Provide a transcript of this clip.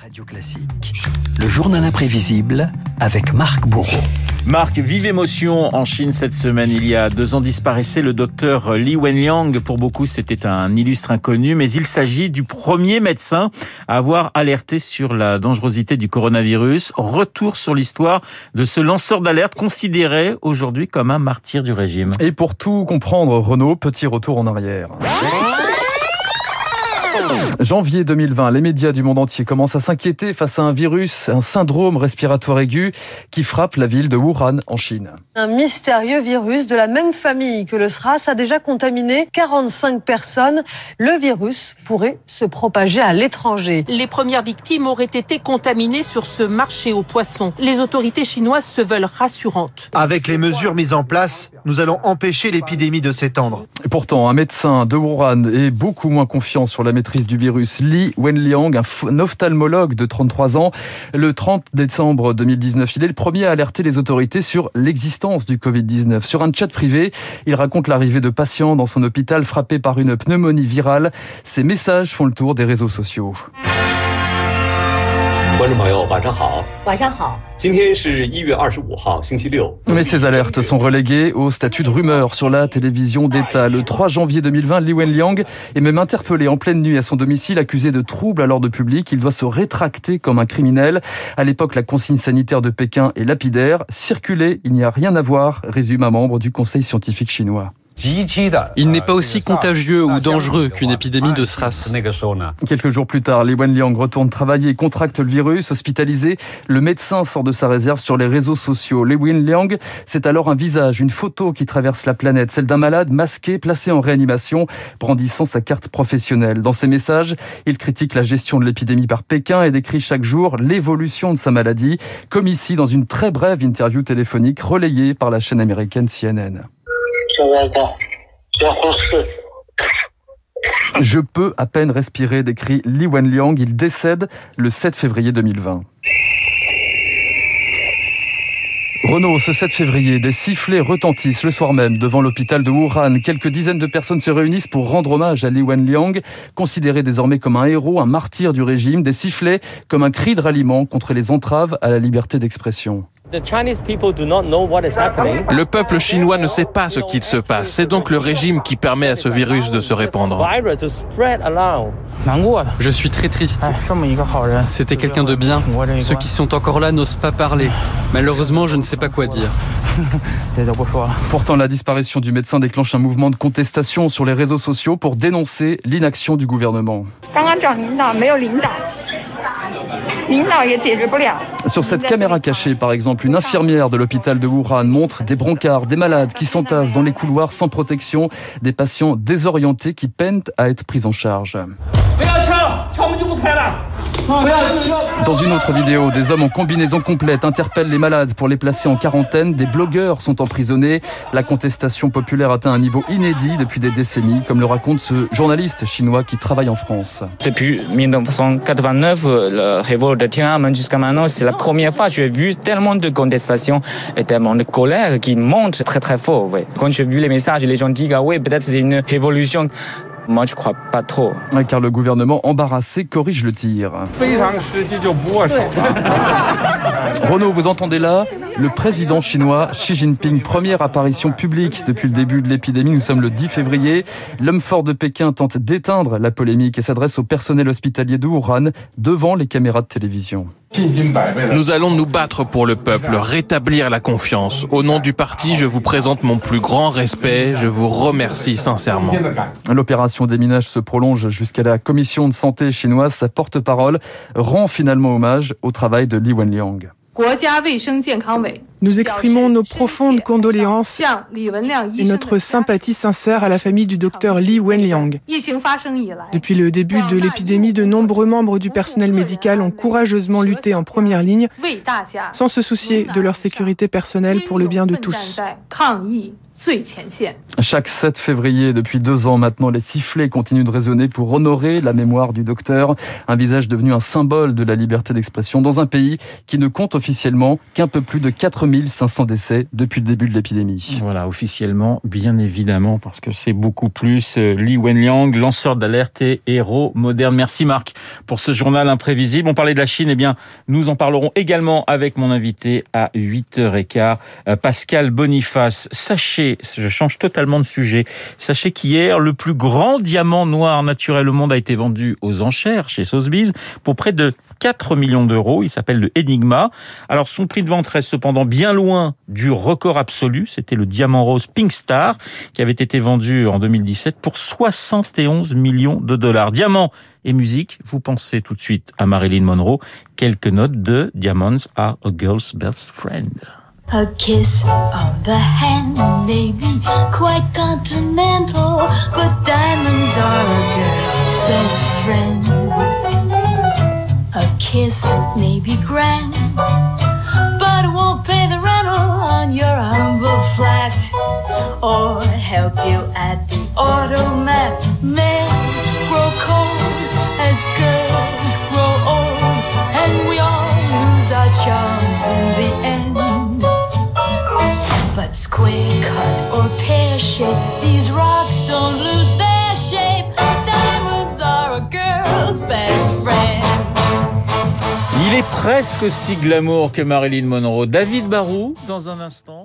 Radio Classique, le journal imprévisible avec Marc Bourreau. Marc, vive émotion en Chine cette semaine. Il y a deux ans disparaissait le docteur Li Wenliang. Pour beaucoup, c'était un illustre inconnu, mais il s'agit du premier médecin à avoir alerté sur la dangerosité du coronavirus. Retour sur l'histoire de ce lanceur d'alerte considéré aujourd'hui comme un martyr du régime. Et pour tout comprendre, Renault, petit retour en arrière. Janvier 2020, les médias du monde entier commencent à s'inquiéter face à un virus, un syndrome respiratoire aigu qui frappe la ville de Wuhan en Chine. Un mystérieux virus de la même famille que le SRAS a déjà contaminé 45 personnes. Le virus pourrait se propager à l'étranger. Les premières victimes auraient été contaminées sur ce marché aux poissons. Les autorités chinoises se veulent rassurantes. Avec les mesures mises en place, nous allons empêcher l'épidémie de s'étendre. Et pourtant, un médecin de Wuhan est beaucoup moins confiant sur la maîtrise du virus. Li Wenliang, un ophtalmologue de 33 ans, le 30 décembre 2019, il est le premier à alerter les autorités sur l'existence du Covid-19. Sur un chat privé, il raconte l'arrivée de patients dans son hôpital frappés par une pneumonie virale. Ces messages font le tour des réseaux sociaux. Mais ces alertes sont reléguées au statut de rumeur sur la télévision d'État. Le 3 janvier 2020, Li Wenliang est même interpellé en pleine nuit à son domicile, accusé de troubles à l'ordre public. Il doit se rétracter comme un criminel. À l'époque, la consigne sanitaire de Pékin est lapidaire. Circuler, il n'y a rien à voir, résume un membre du Conseil scientifique chinois. Il n'est pas aussi contagieux ou dangereux qu'une épidémie de SRAS. Quelques jours plus tard, Li Wenliang retourne travailler et contracte le virus. Hospitalisé, le médecin sort de sa réserve sur les réseaux sociaux. Li Wenliang, c'est alors un visage, une photo qui traverse la planète, celle d'un malade masqué, placé en réanimation, brandissant sa carte professionnelle. Dans ses messages, il critique la gestion de l'épidémie par Pékin et décrit chaque jour l'évolution de sa maladie, comme ici dans une très brève interview téléphonique relayée par la chaîne américaine CNN. Je peux à peine respirer, décrit Li Wenliang. Il décède le 7 février 2020. Renault, ce 7 février, des sifflets retentissent le soir même devant l'hôpital de Wuhan. Quelques dizaines de personnes se réunissent pour rendre hommage à Li Wenliang, considéré désormais comme un héros, un martyr du régime. Des sifflets comme un cri de ralliement contre les entraves à la liberté d'expression. Le peuple chinois ne sait pas ce qu'il se passe. C'est donc le régime qui permet à ce virus de se répandre. Je suis très triste. C'était quelqu'un de bien. Ceux qui sont encore là n'osent pas parler. Malheureusement, je ne sais pas quoi dire. Pourtant, la disparition du médecin déclenche un mouvement de contestation sur les réseaux sociaux pour dénoncer l'inaction du gouvernement. Sur cette caméra cachée, par exemple, une infirmière de l'hôpital de Wuhan montre des brancards, des malades qui s'entassent dans les couloirs sans protection, des patients désorientés qui peinent à être pris en charge. Dans une autre vidéo, des hommes en combinaison complète interpellent les malades pour les placer en quarantaine. Des blogueurs sont emprisonnés. La contestation populaire atteint un niveau inédit depuis des décennies, comme le raconte ce journaliste chinois qui travaille en France. Depuis 1989, le révolte de Tiananmen jusqu'à maintenant, c'est la première fois que j'ai vu tellement de contestations et tellement de colère qui monte très très fort. Quand j'ai vu les messages, les gens disent ah oui, peut-être c'est une révolution. Moi, je crois pas trop. Car le gouvernement embarrassé corrige le tir. Renaud, vous entendez là? Le président chinois Xi Jinping, première apparition publique depuis le début de l'épidémie. Nous sommes le 10 février. L'homme fort de Pékin tente d'éteindre la polémique et s'adresse au personnel hospitalier de Wuhan devant les caméras de télévision. Nous allons nous battre pour le peuple, rétablir la confiance. Au nom du parti, je vous présente mon plus grand respect. Je vous remercie sincèrement. L'opération déminage se prolonge jusqu'à la commission de santé chinoise. Sa porte-parole rend finalement hommage au travail de Li Wenliang. Nous exprimons nos profondes condoléances et notre sympathie sincère à la famille du docteur Li Wenliang. Depuis le début de l'épidémie, de nombreux membres du personnel médical ont courageusement lutté en première ligne sans se soucier de leur sécurité personnelle pour le bien de tous. Chaque 7 février, depuis deux ans maintenant, les sifflets continuent de résonner pour honorer la mémoire du docteur. Un visage devenu un symbole de la liberté d'expression dans un pays qui ne compte officiellement qu'un peu plus de 4500 décès depuis le début de l'épidémie. Voilà, officiellement, bien évidemment, parce que c'est beaucoup plus. Euh, Li Wenliang, lanceur d'alerte et héros moderne. Merci Marc pour ce journal imprévisible. On parlait de la Chine, eh bien, nous en parlerons également avec mon invité à 8h15, euh, Pascal Boniface. Sachez, je change totalement de sujet, sachez qu'hier, le plus grand diamant noir naturel au monde a été vendu aux enchères chez Sotheby's pour près de 4 millions d'euros. Il s'appelle le Enigma. Alors, son prix de vente reste cependant bien loin du record absolu. C'était le diamant rose Pink Star qui avait été vendu en 2017 pour 71 millions de dollars. Diamant et musique, vous pensez tout de suite à Marilyn Monroe. Quelques notes de Diamonds are a girl's best friend. A kiss on the hand may be quite continental, but diamonds are a girl's best friend. A kiss may be grand, but it won't pay the rental on your humble flat or help you at the automat. Men grow cold Il est presque aussi glamour que Marilyn Monroe. David Barou, dans un instant.